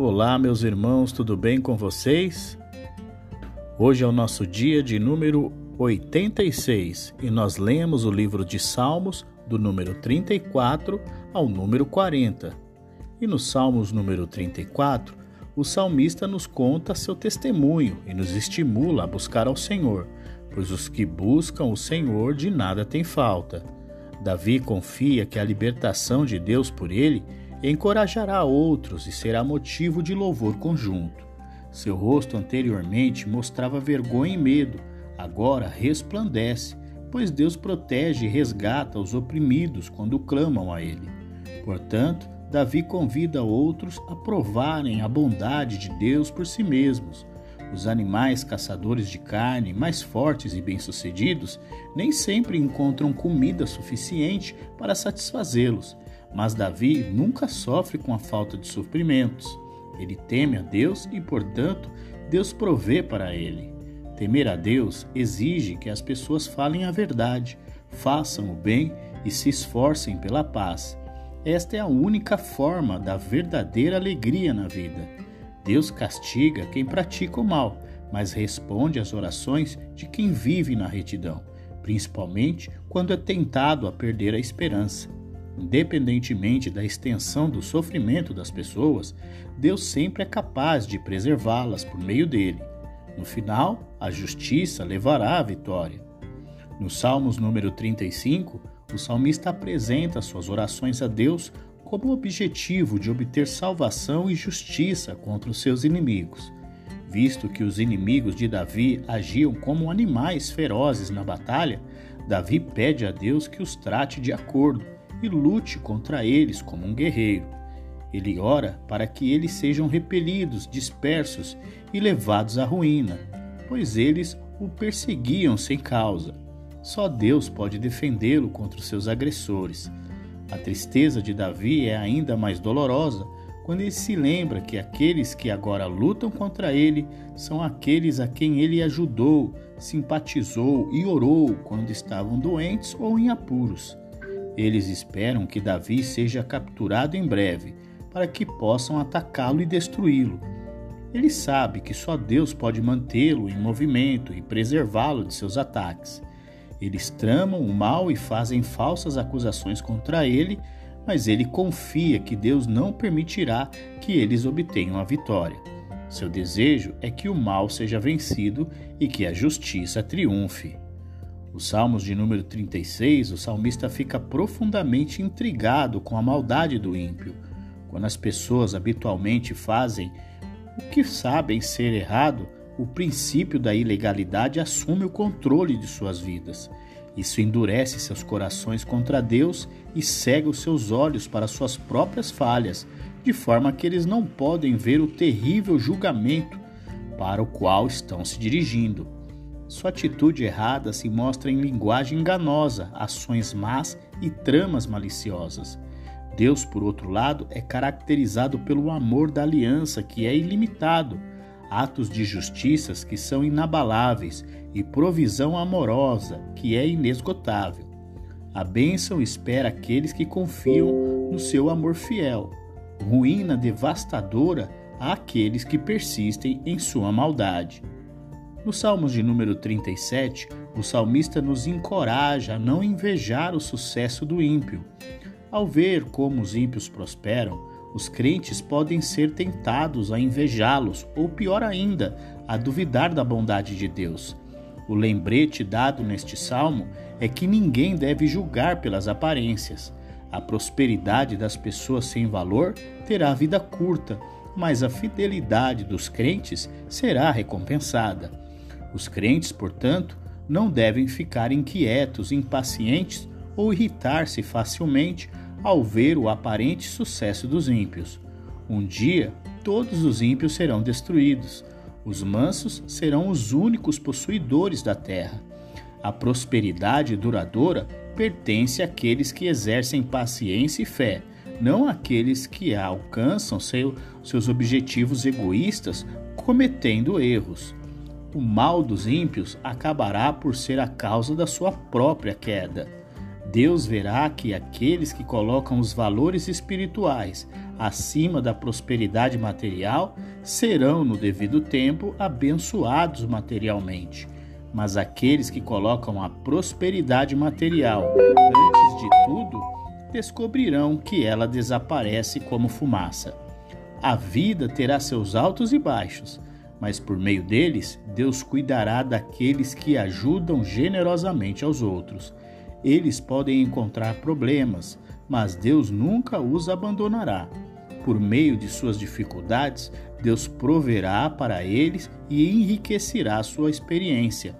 Olá, meus irmãos, tudo bem com vocês? Hoje é o nosso dia de número 86 e nós lemos o livro de Salmos do número 34 ao número 40. E no Salmos número 34, o salmista nos conta seu testemunho e nos estimula a buscar ao Senhor, pois os que buscam o Senhor de nada têm falta. Davi confia que a libertação de Deus por ele encorajará outros e será motivo de louvor conjunto. Seu rosto anteriormente mostrava vergonha e medo, agora resplandece, pois Deus protege e resgata os oprimidos quando clamam a Ele. Portanto, Davi convida outros a provarem a bondade de Deus por si mesmos. Os animais caçadores de carne, mais fortes e bem-sucedidos, nem sempre encontram comida suficiente para satisfazê-los mas Davi nunca sofre com a falta de suprimentos. Ele teme a Deus e, portanto, Deus provê para ele. Temer a Deus exige que as pessoas falem a verdade, façam o bem e se esforcem pela paz. Esta é a única forma da verdadeira alegria na vida. Deus castiga quem pratica o mal, mas responde às orações de quem vive na retidão, principalmente quando é tentado a perder a esperança. Independentemente da extensão do sofrimento das pessoas, Deus sempre é capaz de preservá-las por meio dele. No final, a justiça levará à vitória. No Salmos número 35, o salmista apresenta suas orações a Deus como objetivo de obter salvação e justiça contra os seus inimigos. Visto que os inimigos de Davi agiam como animais ferozes na batalha, Davi pede a Deus que os trate de acordo e lute contra eles como um guerreiro. Ele ora para que eles sejam repelidos, dispersos e levados à ruína, pois eles o perseguiam sem causa. Só Deus pode defendê-lo contra os seus agressores. A tristeza de Davi é ainda mais dolorosa quando ele se lembra que aqueles que agora lutam contra ele são aqueles a quem ele ajudou, simpatizou e orou quando estavam doentes ou em apuros. Eles esperam que Davi seja capturado em breve, para que possam atacá-lo e destruí-lo. Ele sabe que só Deus pode mantê-lo em movimento e preservá-lo de seus ataques. Eles tramam o mal e fazem falsas acusações contra ele, mas ele confia que Deus não permitirá que eles obtenham a vitória. Seu desejo é que o mal seja vencido e que a justiça triunfe. Os Salmos de número 36, o salmista fica profundamente intrigado com a maldade do ímpio. Quando as pessoas habitualmente fazem o que sabem ser errado, o princípio da ilegalidade assume o controle de suas vidas. Isso endurece seus corações contra Deus e cega os seus olhos para suas próprias falhas, de forma que eles não podem ver o terrível julgamento para o qual estão se dirigindo. Sua atitude errada se mostra em linguagem enganosa, ações más e tramas maliciosas. Deus, por outro lado, é caracterizado pelo amor da aliança, que é ilimitado, atos de justiças que são inabaláveis e provisão amorosa, que é inesgotável. A bênção espera aqueles que confiam no seu amor fiel, ruína devastadora àqueles que persistem em sua maldade. No Salmos de número 37, o salmista nos encoraja a não invejar o sucesso do ímpio. Ao ver como os ímpios prosperam, os crentes podem ser tentados a invejá-los, ou pior ainda, a duvidar da bondade de Deus. O lembrete dado neste salmo é que ninguém deve julgar pelas aparências. A prosperidade das pessoas sem valor terá vida curta, mas a fidelidade dos crentes será recompensada. Os crentes, portanto, não devem ficar inquietos, impacientes ou irritar-se facilmente ao ver o aparente sucesso dos ímpios. Um dia, todos os ímpios serão destruídos. Os mansos serão os únicos possuidores da terra. A prosperidade duradoura pertence àqueles que exercem paciência e fé, não àqueles que alcançam seu, seus objetivos egoístas cometendo erros o mal dos ímpios acabará por ser a causa da sua própria queda. Deus verá que aqueles que colocam os valores espirituais acima da prosperidade material serão, no devido tempo, abençoados materialmente. Mas aqueles que colocam a prosperidade material antes de tudo, descobrirão que ela desaparece como fumaça. A vida terá seus altos e baixos, mas por meio deles, Deus cuidará daqueles que ajudam generosamente aos outros. Eles podem encontrar problemas, mas Deus nunca os abandonará. Por meio de suas dificuldades, Deus proverá para eles e enriquecerá sua experiência.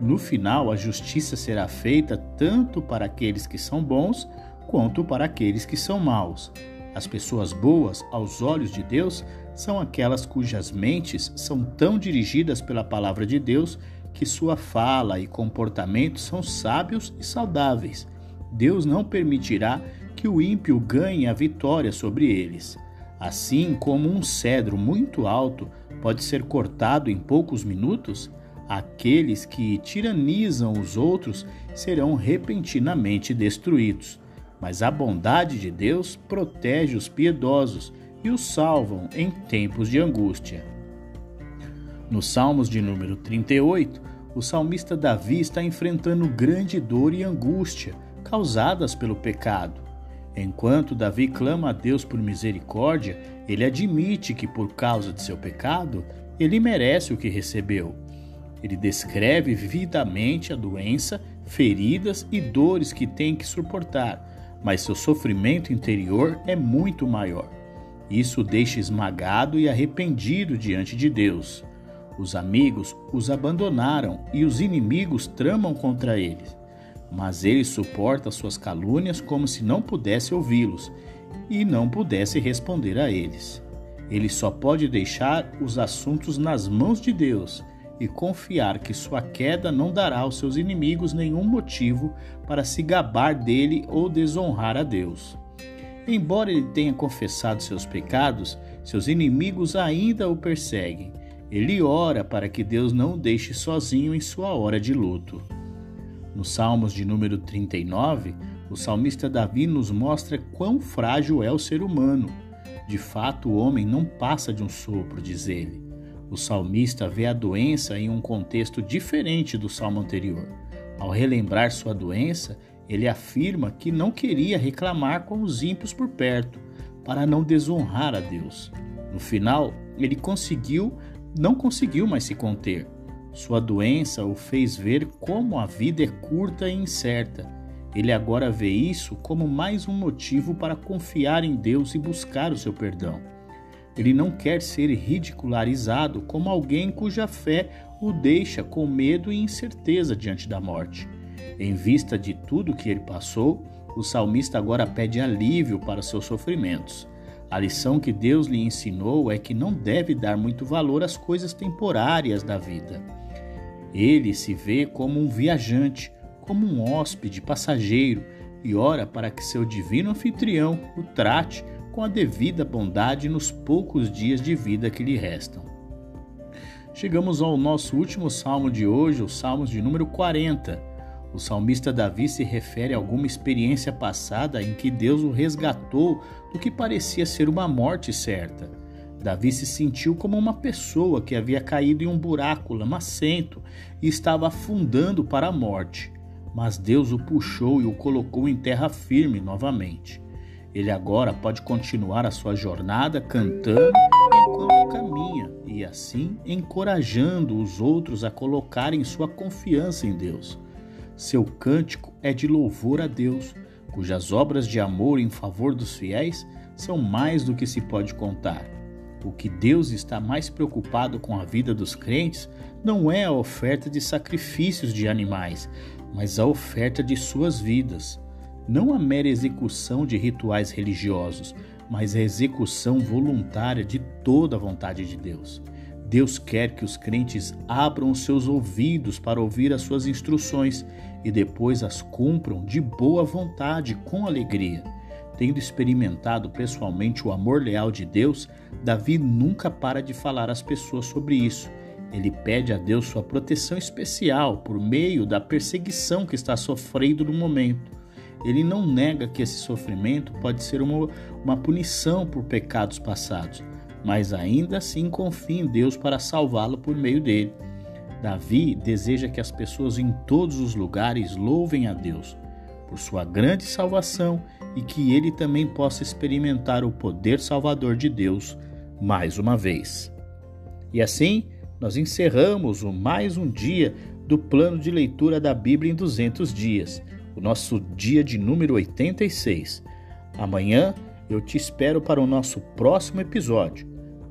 No final, a justiça será feita tanto para aqueles que são bons quanto para aqueles que são maus. As pessoas boas, aos olhos de Deus, são aquelas cujas mentes são tão dirigidas pela palavra de Deus que sua fala e comportamento são sábios e saudáveis. Deus não permitirá que o ímpio ganhe a vitória sobre eles. Assim como um cedro muito alto pode ser cortado em poucos minutos, aqueles que tiranizam os outros serão repentinamente destruídos. Mas a bondade de Deus protege os piedosos e os salvam em tempos de angústia. Nos Salmos de número 38, o salmista Davi está enfrentando grande dor e angústia causadas pelo pecado. Enquanto Davi clama a Deus por misericórdia, ele admite que por causa de seu pecado, ele merece o que recebeu. Ele descreve vividamente a doença, feridas e dores que tem que suportar, mas seu sofrimento interior é muito maior. Isso o deixa esmagado e arrependido diante de Deus. Os amigos os abandonaram e os inimigos tramam contra eles. Mas ele suporta suas calúnias como se não pudesse ouvi-los e não pudesse responder a eles. Ele só pode deixar os assuntos nas mãos de Deus e confiar que sua queda não dará aos seus inimigos nenhum motivo para se gabar dele ou desonrar a Deus. Embora ele tenha confessado seus pecados, seus inimigos ainda o perseguem. Ele ora para que Deus não o deixe sozinho em sua hora de luto. No Salmos de número 39, o salmista Davi nos mostra quão frágil é o ser humano. De fato, o homem não passa de um sopro, diz ele. O salmista vê a doença em um contexto diferente do salmo anterior. Ao relembrar sua doença, ele afirma que não queria reclamar com os ímpios por perto, para não desonrar a Deus. No final, ele conseguiu, não conseguiu mais se conter. Sua doença o fez ver como a vida é curta e incerta. Ele agora vê isso como mais um motivo para confiar em Deus e buscar o seu perdão. Ele não quer ser ridicularizado como alguém cuja fé o deixa com medo e incerteza diante da morte. Em vista de tudo que ele passou, o salmista agora pede alívio para seus sofrimentos. A lição que Deus lhe ensinou é que não deve dar muito valor às coisas temporárias da vida. Ele se vê como um viajante, como um hóspede passageiro e ora para que seu divino anfitrião o trate com a devida bondade nos poucos dias de vida que lhe restam. Chegamos ao nosso último salmo de hoje, o Salmos de número 40. O salmista Davi se refere a alguma experiência passada em que Deus o resgatou do que parecia ser uma morte certa. Davi se sentiu como uma pessoa que havia caído em um buraco lamacento e estava afundando para a morte. Mas Deus o puxou e o colocou em terra firme novamente. Ele agora pode continuar a sua jornada cantando enquanto caminha e assim encorajando os outros a colocarem sua confiança em Deus. Seu cântico é de louvor a Deus, cujas obras de amor em favor dos fiéis são mais do que se pode contar. O que Deus está mais preocupado com a vida dos crentes não é a oferta de sacrifícios de animais, mas a oferta de suas vidas. Não a mera execução de rituais religiosos, mas a execução voluntária de toda a vontade de Deus. Deus quer que os crentes abram os seus ouvidos para ouvir as suas instruções e depois as cumpram de boa vontade, com alegria. Tendo experimentado pessoalmente o amor leal de Deus, Davi nunca para de falar às pessoas sobre isso. Ele pede a Deus sua proteção especial por meio da perseguição que está sofrendo no momento. ele não nega que esse sofrimento pode ser uma, uma punição por pecados passados, mas ainda assim confia em Deus para salvá-lo por meio dele. Davi deseja que as pessoas em todos os lugares louvem a Deus por sua grande salvação e que ele também possa experimentar o poder salvador de Deus mais uma vez. E assim, nós encerramos o mais um dia do plano de leitura da Bíblia em 200 dias, o nosso dia de número 86. Amanhã eu te espero para o nosso próximo episódio.